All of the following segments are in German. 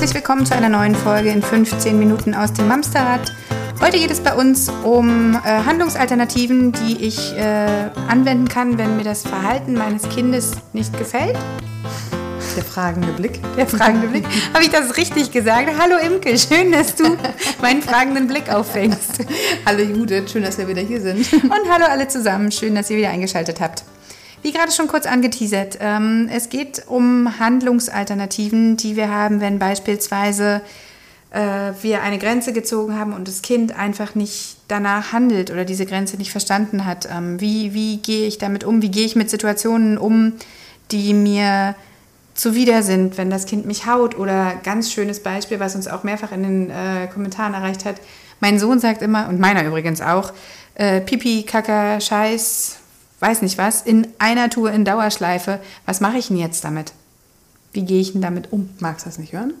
herzlich willkommen zu einer neuen Folge in 15 Minuten aus dem Mamsterrad. Heute geht es bei uns um äh, Handlungsalternativen, die ich äh, anwenden kann, wenn mir das Verhalten meines Kindes nicht gefällt. Der fragende Blick. Der fragende Blick. Habe ich das richtig gesagt? Hallo Imke, schön, dass du meinen fragenden Blick auffängst. hallo Judith, schön, dass wir wieder hier sind. Und hallo alle zusammen, schön, dass ihr wieder eingeschaltet habt. Wie gerade schon kurz angeteasert, ähm, es geht um Handlungsalternativen, die wir haben, wenn beispielsweise äh, wir eine Grenze gezogen haben und das Kind einfach nicht danach handelt oder diese Grenze nicht verstanden hat. Ähm, wie, wie gehe ich damit um? Wie gehe ich mit Situationen um, die mir zuwider sind, wenn das Kind mich haut? Oder ganz schönes Beispiel, was uns auch mehrfach in den äh, Kommentaren erreicht hat. Mein Sohn sagt immer, und meiner übrigens auch, äh, Pipi, Kaka, Scheiß, weiß nicht was, in einer Tour in Dauerschleife. Was mache ich denn jetzt damit? Wie gehe ich denn damit um? Magst du das nicht hören?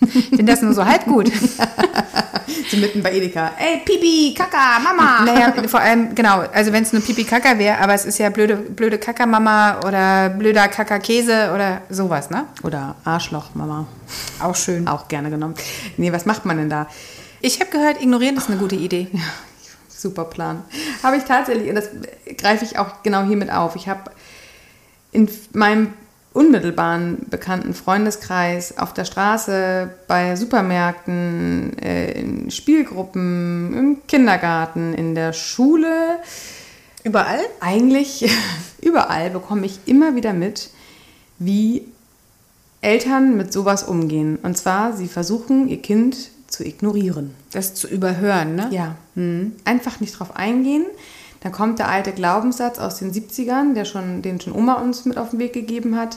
Ich finde das nur so halb gut. so mitten bei Edeka. Ey, Pipi, Kaka, Mama. Naja, vor allem, genau, also wenn es nur Pipi, Kaka wäre, aber es ist ja blöde, blöde Kaka, Mama oder blöder Kaka, Käse oder sowas, ne? Oder Arschloch, Mama. Auch schön. Auch gerne genommen. Nee, was macht man denn da? Ich habe gehört, ignorieren ist eine gute Idee. Ja, super Plan. Habe ich tatsächlich, und das greife ich auch genau hiermit auf. Ich habe in meinem unmittelbaren bekannten Freundeskreis, auf der Straße, bei Supermärkten, äh, in Spielgruppen, im Kindergarten, in der Schule. Überall? Eigentlich überall bekomme ich immer wieder mit, wie Eltern mit sowas umgehen. Und zwar, sie versuchen, ihr Kind zu ignorieren. Das zu überhören, ne? Ja. Mhm. Einfach nicht drauf eingehen. Dann kommt der alte Glaubenssatz aus den 70ern, der schon, den schon Oma uns mit auf den Weg gegeben hat.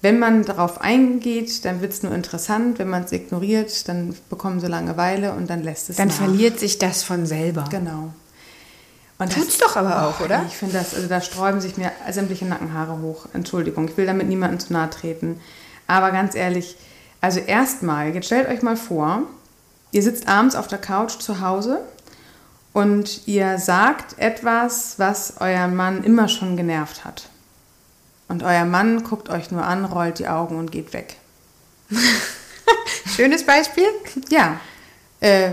Wenn man darauf eingeht, dann wird es nur interessant. Wenn man es ignoriert, dann bekommen sie Langeweile und dann lässt es Dann nach. verliert sich das von selber. Genau. Und Tut's doch aber auch, oder? Ich finde das, also da sträuben sich mir sämtliche Nackenhaare hoch. Entschuldigung, ich will damit niemandem zu nahe treten. Aber ganz ehrlich, also erstmal, jetzt stellt euch mal vor, ihr sitzt abends auf der Couch zu Hause und ihr sagt etwas, was euren Mann immer schon genervt hat. Und euer Mann guckt euch nur an, rollt die Augen und geht weg. Schönes Beispiel? Ja. Äh,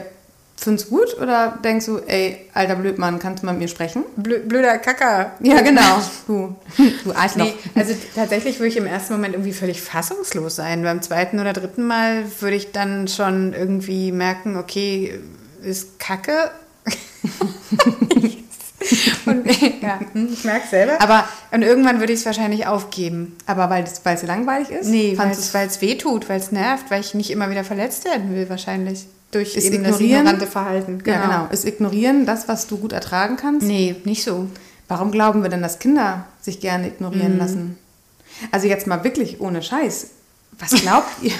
findest du gut oder denkst du, ey, alter Blödmann, kannst du mal mit mir sprechen? Blö blöder Kacker. Ja, genau. Du, du Arschloch. Nee, also tatsächlich würde ich im ersten Moment irgendwie völlig fassungslos sein. Beim zweiten oder dritten Mal würde ich dann schon irgendwie merken, okay, ist Kacke. und, ja, ich merke selber. Aber und irgendwann würde ich es wahrscheinlich aufgeben. Aber weil es weil es langweilig ist? Nee, weil es weh tut, weil es nervt, weil ich nicht immer wieder verletzt werden will wahrscheinlich. Durch Ist eben das ignorieren? ignorante Verhalten. Ja, genau. Ist ignorieren das, was du gut ertragen kannst? Nee, nicht so. Warum glauben wir denn, dass Kinder sich gerne Mhm. ignorieren lassen? Also jetzt mal wirklich ohne Scheiß. Was glaubt ihr?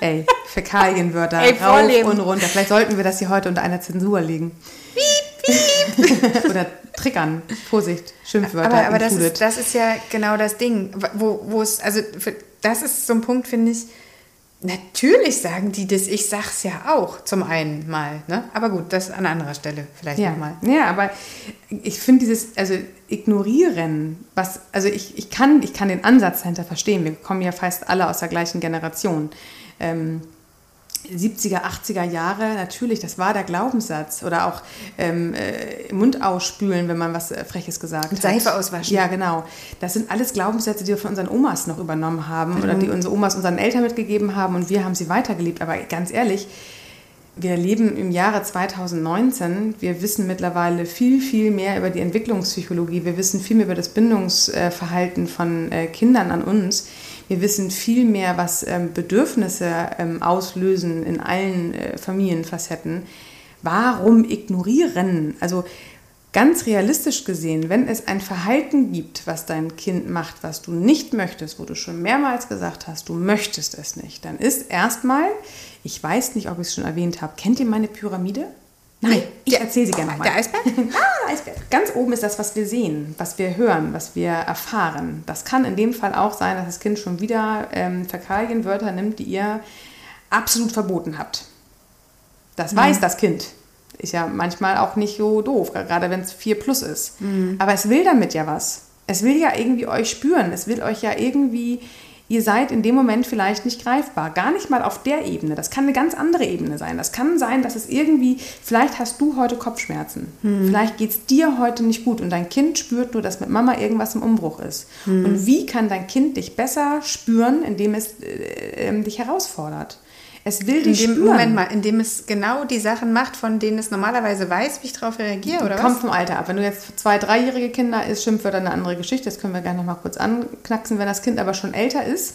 Ey, Fäkalienwörter Ey, rauf und runter. Vielleicht sollten wir das hier heute unter einer Zensur legen. Oder triggern. Vorsicht, Schimpfwörter. Aber, aber das, ist, das ist ja genau das Ding, wo, wo es, also für, das ist so ein Punkt, finde ich, natürlich sagen die das, ich sag's ja auch zum einen mal, ne? Aber gut, das an anderer Stelle vielleicht ja. nochmal. Ja, aber ich finde dieses, also ignorieren, was, also ich, ich, kann, ich kann den Ansatz dahinter verstehen. Wir kommen ja fast alle aus der gleichen Generation. Ähm, 70er, 80er Jahre, natürlich, das war der Glaubenssatz. Oder auch ähm, äh, Mund ausspülen, wenn man was äh, Freches gesagt Mit hat. Seife auswaschen. Ja, genau. Das sind alles Glaubenssätze, die wir von unseren Omas noch übernommen haben oder die unsere Omas unseren Eltern mitgegeben haben und wir haben sie weitergelebt. Aber ganz ehrlich, wir leben im Jahre 2019. Wir wissen mittlerweile viel, viel mehr über die Entwicklungspsychologie. Wir wissen viel mehr über das Bindungsverhalten von äh, Kindern an uns. Wir wissen viel mehr, was ähm, Bedürfnisse ähm, auslösen in allen äh, Familienfacetten. Warum ignorieren? Also ganz realistisch gesehen, wenn es ein Verhalten gibt, was dein Kind macht, was du nicht möchtest, wo du schon mehrmals gesagt hast, du möchtest es nicht, dann ist erstmal, ich weiß nicht, ob ich es schon erwähnt habe, kennt ihr meine Pyramide? Nein, ich erzähle sie gerne nochmal. Der Eisberg? Ah, der Eisberg. Ganz oben ist das, was wir sehen, was wir hören, was wir erfahren. Das kann in dem Fall auch sein, dass das Kind schon wieder ähm, Fäkalienwörter nimmt, die ihr absolut verboten habt. Das weiß das Kind. Ist ja manchmal auch nicht so doof, gerade wenn es 4 plus ist. Aber es will damit ja was. Es will ja irgendwie euch spüren. Es will euch ja irgendwie ihr seid in dem Moment vielleicht nicht greifbar. Gar nicht mal auf der Ebene. Das kann eine ganz andere Ebene sein. Das kann sein, dass es irgendwie, vielleicht hast du heute Kopfschmerzen. Hm. Vielleicht geht es dir heute nicht gut und dein Kind spürt nur, dass mit Mama irgendwas im Umbruch ist. Hm. Und wie kann dein Kind dich besser spüren, indem es äh, äh, dich herausfordert? Es will dich in dem, Moment mal, indem es genau die Sachen macht, von denen es normalerweise weiß, wie ich darauf reagiere, oder Kommt was? vom Alter ab. Wenn du jetzt zwei, dreijährige Kinder ist, Schimpfwörter eine andere Geschichte. Das können wir gerne noch mal kurz anknacksen. Wenn das Kind aber schon älter ist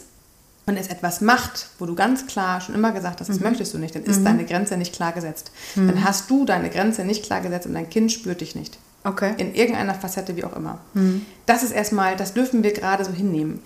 und es etwas macht, wo du ganz klar schon immer gesagt hast, das mhm. möchtest du nicht, dann ist mhm. deine Grenze nicht klar gesetzt. Mhm. Dann hast du deine Grenze nicht klar gesetzt und dein Kind spürt dich nicht. Okay. In irgendeiner Facette, wie auch immer. Mhm. Das ist erstmal, das dürfen wir gerade so hinnehmen.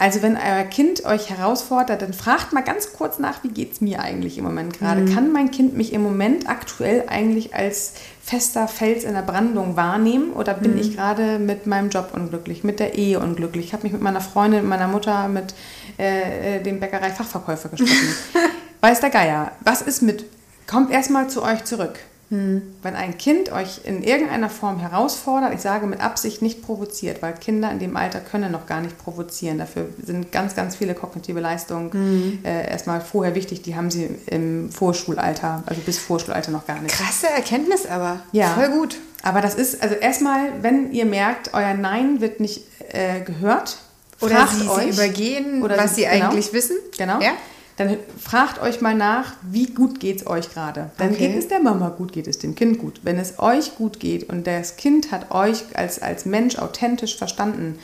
Also wenn euer Kind euch herausfordert, dann fragt mal ganz kurz nach, wie geht es mir eigentlich im Moment gerade? Mhm. Kann mein Kind mich im Moment aktuell eigentlich als fester Fels in der Brandung wahrnehmen oder bin mhm. ich gerade mit meinem Job unglücklich, mit der Ehe unglücklich? Ich habe mich mit meiner Freundin, mit meiner Mutter, mit äh, äh dem Bäckerei-Fachverkäufer gestritten. Weiß der Geier, was ist mit? Kommt erstmal zu euch zurück. Hm. Wenn ein Kind euch in irgendeiner Form herausfordert, ich sage mit Absicht nicht provoziert, weil Kinder in dem Alter können noch gar nicht provozieren. Dafür sind ganz, ganz viele kognitive Leistungen hm. äh, erstmal vorher wichtig. Die haben sie im Vorschulalter, also bis Vorschulalter noch gar nicht. Krasse Erkenntnis aber. Ja. Voll gut. Aber das ist, also erstmal, wenn ihr merkt, euer Nein wird nicht äh, gehört, oder sie, euch, sie übergehen, oder was sie, sie genau, eigentlich wissen. Genau. Ja? Dann fragt euch mal nach, wie gut geht es euch gerade. Dann okay. geht es der Mama gut, geht es dem Kind gut. Wenn es euch gut geht und das Kind hat euch als, als Mensch authentisch verstanden,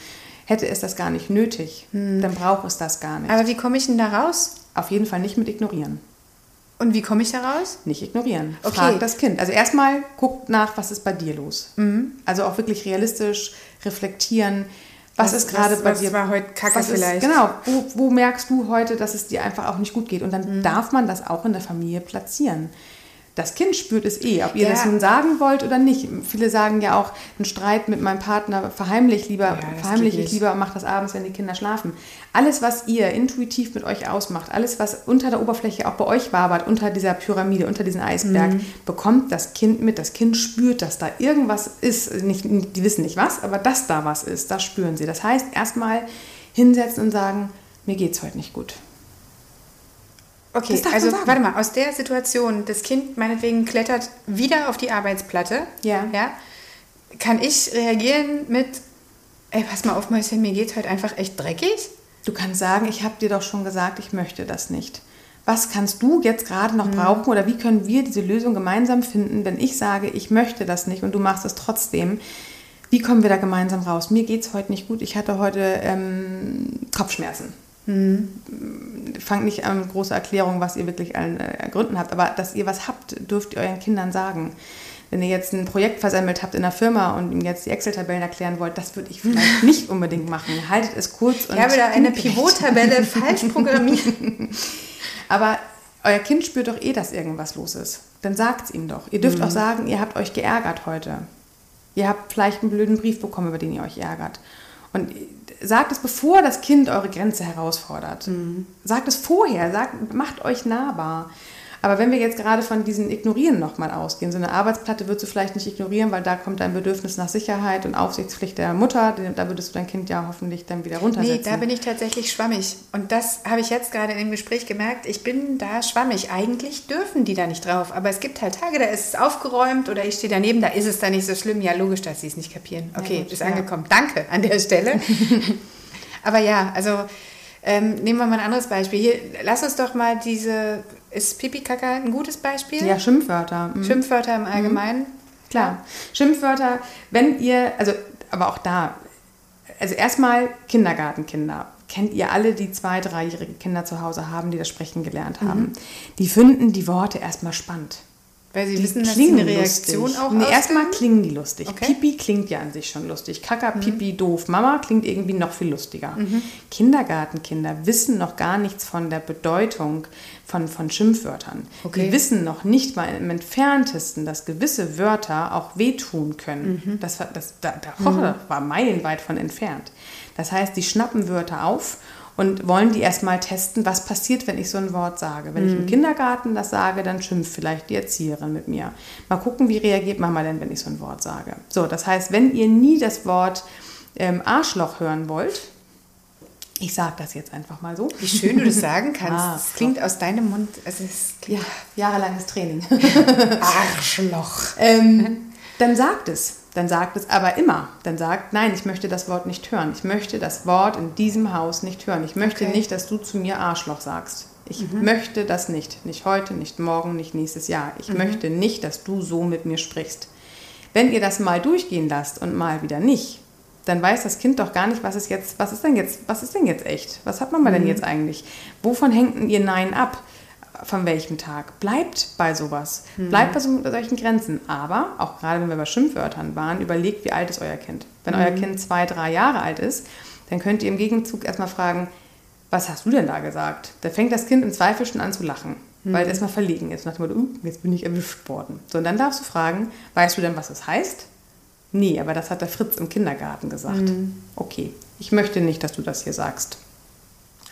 hätte es das gar nicht nötig. Hm. Dann braucht es das gar nicht. Aber wie komme ich denn da raus? Auf jeden Fall nicht mit ignorieren. Und wie komme ich da raus? Nicht ignorieren. Okay. Frag das Kind. Also erstmal guckt nach, was ist bei dir los. Mhm. Also auch wirklich realistisch reflektieren was, was ist gerade bei dir? war heute kacke vielleicht. Ist, genau, wo, wo, merkst du heute, dass es dir einfach auch nicht gut geht? Und dann mhm. darf man das auch in der Familie platzieren das Kind spürt es eh, ob ihr ja. das nun sagen wollt oder nicht. Viele sagen ja auch, ein Streit mit meinem Partner verheimlich lieber, ja, verheimlich ich lieber und mache das abends, wenn die Kinder schlafen. Alles, was ihr intuitiv mit euch ausmacht, alles, was unter der Oberfläche auch bei euch wabert, unter dieser Pyramide, unter diesem Eisberg, mhm. bekommt das Kind mit. Das Kind spürt, dass da irgendwas ist. Nicht, die wissen nicht was, aber dass da was ist, das spüren sie. Das heißt, erstmal hinsetzen und sagen, mir geht es heute nicht gut. Okay, also warte mal, aus der Situation, das Kind meinetwegen klettert wieder auf die Arbeitsplatte, ja. Ja, kann ich reagieren mit, ey, pass mal auf, Mäuschen, mir geht heute einfach echt dreckig? Du kannst sagen, ich habe dir doch schon gesagt, ich möchte das nicht. Was kannst du jetzt gerade noch mhm. brauchen oder wie können wir diese Lösung gemeinsam finden, wenn ich sage, ich möchte das nicht und du machst es trotzdem? Wie kommen wir da gemeinsam raus? Mir geht es heute nicht gut. Ich hatte heute ähm, Kopfschmerzen. Mhm. Fangt nicht an große Erklärungen, was ihr wirklich an äh, Gründen habt, aber dass ihr was habt, dürft ihr euren Kindern sagen. Wenn ihr jetzt ein Projekt versammelt habt in der Firma und ihm jetzt die Excel-Tabellen erklären wollt, das würde ich vielleicht nicht unbedingt machen. Haltet es kurz und. Ich habe da eine Pivot-Tabelle falsch programmiert. aber euer Kind spürt doch eh, dass irgendwas los ist. Dann sagt es ihm doch. Ihr dürft mhm. auch sagen, ihr habt euch geärgert heute. Ihr habt vielleicht einen blöden Brief bekommen, über den ihr euch ärgert. Und sagt es, bevor das Kind eure Grenze herausfordert. Mhm. Sagt es vorher, sagt, macht euch nahbar. Aber wenn wir jetzt gerade von diesen Ignorieren nochmal ausgehen, so eine Arbeitsplatte würdest du vielleicht nicht ignorieren, weil da kommt dein Bedürfnis nach Sicherheit und Aufsichtspflicht der Mutter. Da würdest du dein Kind ja hoffentlich dann wieder runtersetzen. Nee, da bin ich tatsächlich schwammig. Und das habe ich jetzt gerade in dem Gespräch gemerkt. Ich bin da schwammig. Eigentlich dürfen die da nicht drauf. Aber es gibt halt Tage, da ist es aufgeräumt oder ich stehe daneben, da ist es dann nicht so schlimm. Ja, logisch, dass sie es nicht kapieren. Okay, ja, gut, ist ja. angekommen. Danke an der Stelle. Aber ja, also ähm, nehmen wir mal ein anderes Beispiel. Hier, lass uns doch mal diese, ist Pipi Kaka ein gutes Beispiel? Ja, Schimpfwörter. Mhm. Schimpfwörter im mhm. Allgemeinen. Mhm. Klar. Schimpfwörter, wenn ihr, also, aber auch da, also erstmal Kindergartenkinder. Kennt ihr alle, die zwei, dreijährige Kinder zu Hause haben, die das Sprechen gelernt haben? Mhm. Die finden die Worte erstmal spannend. Weil sie die wissen, dass sie eine Reaktion lustig. auch nee, Erstmal klingen die lustig. Okay. Pipi klingt ja an sich schon lustig. Kaka, mhm. Pipi, doof. Mama klingt irgendwie noch viel lustiger. Mhm. Kindergartenkinder wissen noch gar nichts von der Bedeutung von, von Schimpfwörtern. Okay. Die wissen noch nicht mal im entferntesten, dass gewisse Wörter auch wehtun können. Mhm. Das, das, da, da, das war meilenweit von entfernt. Das heißt, die schnappen Wörter auf und wollen die erstmal testen, was passiert, wenn ich so ein Wort sage. Wenn mhm. ich im mhm. Kindergarten das sage, dann schimpft vielleicht die Erzieherin mit mir. Mal gucken, wie reagiert Mama denn, wenn ich so ein Wort sage. So, das heißt, wenn ihr nie das Wort ähm, Arschloch hören wollt, Ich sage das jetzt einfach mal so. Wie schön du das sagen kannst. Ah, das klingt aus deinem Mund, also es Ja, jahrelanges Training. Arschloch. ähm, dann sagt es. Dann sagt es aber immer. Dann sagt, nein, ich möchte das Wort nicht hören. Ich möchte das Wort in diesem Haus nicht hören. Ich möchte Okay. nicht, dass du zu mir Arschloch sagst. Ich möchte das nicht. Nicht heute, nicht morgen, nicht nächstes Jahr. Ich möchte nicht, dass du so mit mir sprichst. Wenn ihr das mal durchgehen lasst und mal wieder nicht, dann weiß das Kind doch gar nicht, was ist jetzt, was ist denn jetzt, was ist denn jetzt echt? Was hat Mama denn jetzt eigentlich? Wovon hängt denn ihr Nein ab? Von welchem Tag? Bleibt bei sowas. Bleibt bei so, solchen Grenzen. Aber, auch gerade wenn wir bei Schimpfwörtern waren, überlegt, wie alt ist euer Kind. Wenn euer Kind zwei, drei Jahre alt ist, dann könnt ihr im Gegenzug erstmal fragen, was hast du denn da gesagt? Da fängt das Kind im Zweifel schon an zu lachen, weil es erstmal verlegen ist. Nach dem Motto, uh, jetzt bin ich erwischt worden. So, und dann darfst du fragen, weißt du denn, was das heißt? Nee, aber das hat der Fritz im Kindergarten gesagt. Okay, ich möchte nicht, dass du das hier sagst.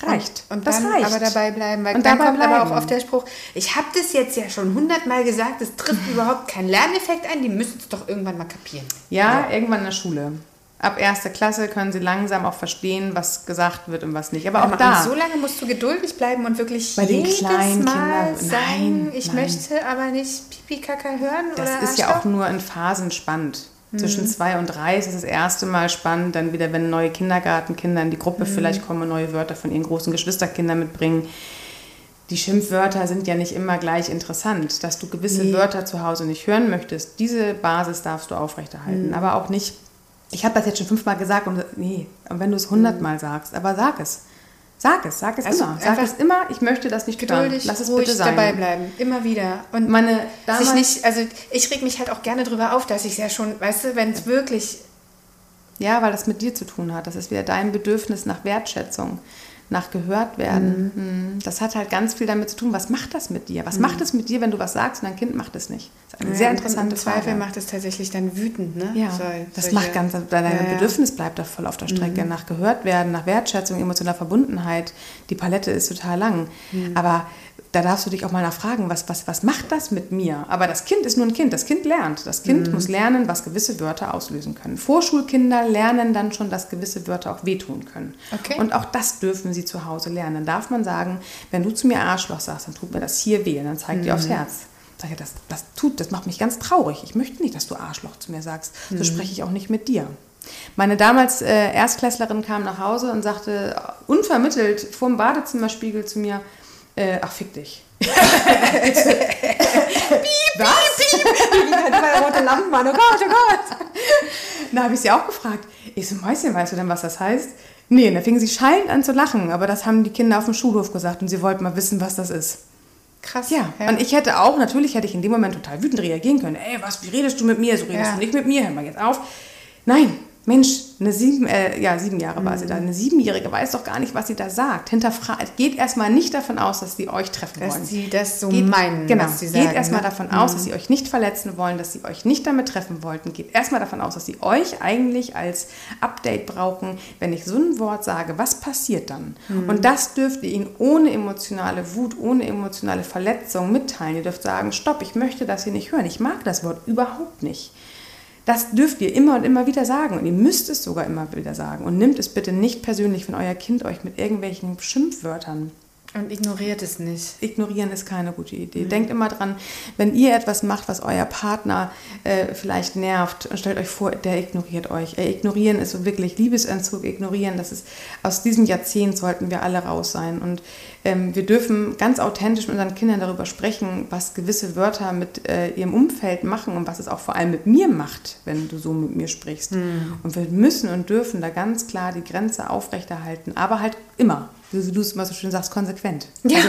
Reicht. Und das dann reicht. aber dabei bleiben, weil Und dann dabei kommt aber auch bleiben. oft der Spruch, ich habe das jetzt ja schon hundertmal gesagt, es trifft überhaupt keinen Lerneffekt ein, die müssen es doch irgendwann mal kapieren. Ja, irgendwann in der Schule. Ab erster Klasse können sie langsam auch verstehen, was gesagt wird und was nicht. Aber auch da. Und so lange musst du geduldig bleiben und wirklich Bei den kleinen Kindern- sagen, Nein, ich nein. möchte aber nicht Pipi Kaka hören Das ist ja Arschloch. auch nur in Phasen spannend. Mhm. Zwischen zwei und drei ist es das erste Mal spannend, dann wieder, wenn neue Kindergartenkinder in die Gruppe Mhm. vielleicht kommen und neue Wörter von ihren großen Geschwisterkindern mitbringen. Die Schimpfwörter sind ja nicht immer gleich interessant. Dass du gewisse Wörter zu Hause nicht hören möchtest, diese Basis darfst du aufrechterhalten. Mhm. Aber auch nicht, ich habe das jetzt schon fünfmal gesagt und nee, und wenn du es hundertmal sagst, aber sag es. Sag es, sag es. Also immer. Sag es immer, ich möchte das nicht hören. geduldig, Lass es ruhig bitte sein. dabei bleiben, immer wieder. Und Meine sich nicht, also ich reg mich halt auch gerne drüber auf, dass ich es ja schon, weißt du, wenn es wirklich Ja, weil das mit dir zu tun hat. Das ist wieder dein Bedürfnis nach Wertschätzung, nach gehört werden. Mhm. Das hat halt ganz viel damit zu tun, was macht das mit dir? Was macht es mit dir, wenn du was sagst und dein Kind macht es nicht? Das ist eine sehr Ja, interessante Im Zweifel Frage. macht es tatsächlich dann wütend, ne? Ja, So- das solche- macht ganz, dein Ja. Bedürfnis bleibt da voll auf der Strecke, nach gehört werden, nach Wertschätzung, emotionaler Verbundenheit. Die Palette ist total lang. Aber da darfst du dich auch mal nachfragen, was, was, was macht das mit mir? Aber das Kind ist nur ein Kind, das Kind lernt. Das Kind muss lernen, was gewisse Wörter auslösen können. Vorschulkinder lernen dann schon, dass gewisse Wörter auch wehtun können. Okay. Und auch das dürfen sie zu Hause lernen. Dann darf man sagen, wenn du zu mir Arschloch sagst, dann tut mir das hier weh, und dann zeigt dir aufs Herz. Sag ich, das, das tut, das macht mich ganz traurig. Ich möchte nicht, dass du Arschloch zu mir sagst. So spreche ich auch nicht mit dir. Meine damals äh, Erstklässlerin kam nach Hause und sagte äh, unvermittelt vor dem Badezimmerspiegel zu mir, äh, ach fick dich. Weil rote Lampen waren, oh Gott, oh Gott. Da habe ich sie auch gefragt. Ich so, Mäuschen, weißt du denn, was das heißt? Nee, und da fingen sie schallend an zu lachen, aber das haben die Kinder auf dem Schulhof gesagt und sie wollten mal wissen, was das ist. Krass. Ja, und ich hätte auch, natürlich hätte ich in dem Moment total wütend reagieren können. Ey, was, wie redest du mit mir? So redest Ja. du nicht mit mir, hör mal jetzt auf. Nein, Mensch, eine sieben, äh, ja, sieben Jahre war sie da. Eine Siebenjährige weiß doch gar nicht, was sie da sagt. Hinterfragt, geht erstmal nicht davon aus, dass sie euch treffen Dass wollen. sie das so Geht, meinen, genau, was sie sagen. geht erstmal ne? davon aus, dass sie euch nicht verletzen wollen, dass sie euch nicht damit treffen wollten. Geht erstmal davon aus, dass sie euch eigentlich als Update brauchen. Wenn ich so ein Wort sage, was passiert dann? Mhm. Und das dürft ihr ihnen ohne emotionale Wut, ohne emotionale Verletzung mitteilen. Ihr dürft sagen, stopp, ich möchte das hier nicht hören. Ich mag das Wort überhaupt nicht. Das dürft ihr immer und immer wieder sagen und ihr müsst es sogar immer wieder sagen. Und nimmt es bitte nicht persönlich, wenn euer Kind euch mit irgendwelchen Schimpfwörtern Und ignoriert es nicht. Ignorieren ist keine gute Idee. Denkt immer dran, wenn ihr etwas macht, was euer Partner äh, vielleicht nervt, stellt euch vor, der ignoriert euch. Äh, ignorieren ist so wirklich Liebesentzug, ignorieren. Das ist aus diesem Jahrzehnt sollten wir alle raus sein. Und ähm, wir dürfen ganz authentisch mit unseren Kindern darüber sprechen, was gewisse Wörter mit äh, ihrem Umfeld machen und was es auch vor allem mit mir macht, wenn du so mit mir sprichst. Und wir müssen und dürfen da ganz klar die Grenze aufrechterhalten, aber halt immer wie du es immer so schön sagst, konsequent. Ja. Also,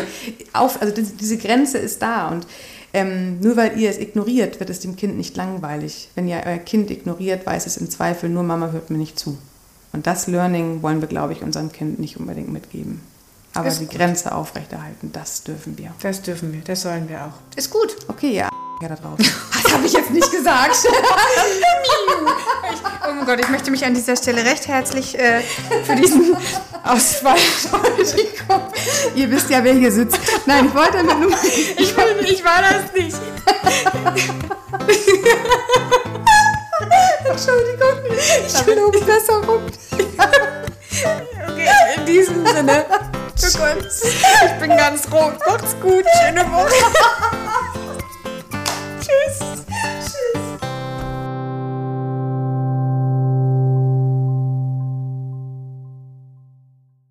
auf, also diese, Grenze ist da und ähm, nur weil ihr es ignoriert, wird es dem Kind nicht langweilig. Wenn ihr euer Kind ignoriert, weiß es im Zweifel nur, Mama hört mir nicht zu. Und das Learning wollen wir, glaube ich, unserem Kind nicht unbedingt mitgeben. Aber Ist die gut. Grenze aufrechterhalten, das dürfen wir. Das dürfen wir, das sollen wir auch. Ist gut. Okay, ja, ja da draußen. Das habe ich jetzt nicht gesagt. oh mein Gott, ich möchte mich an dieser Stelle recht herzlich äh, für diesen Ausfall ihr wisst ja, wer hier sitzt. Nein, ich wollte damit nur... Ich, will- ich war das nicht. Entschuldigung. Ich will um besser rum. Okay, in diesem diesem Sinne. Ich bin ganz rot. Macht's gut. Schöne Woche.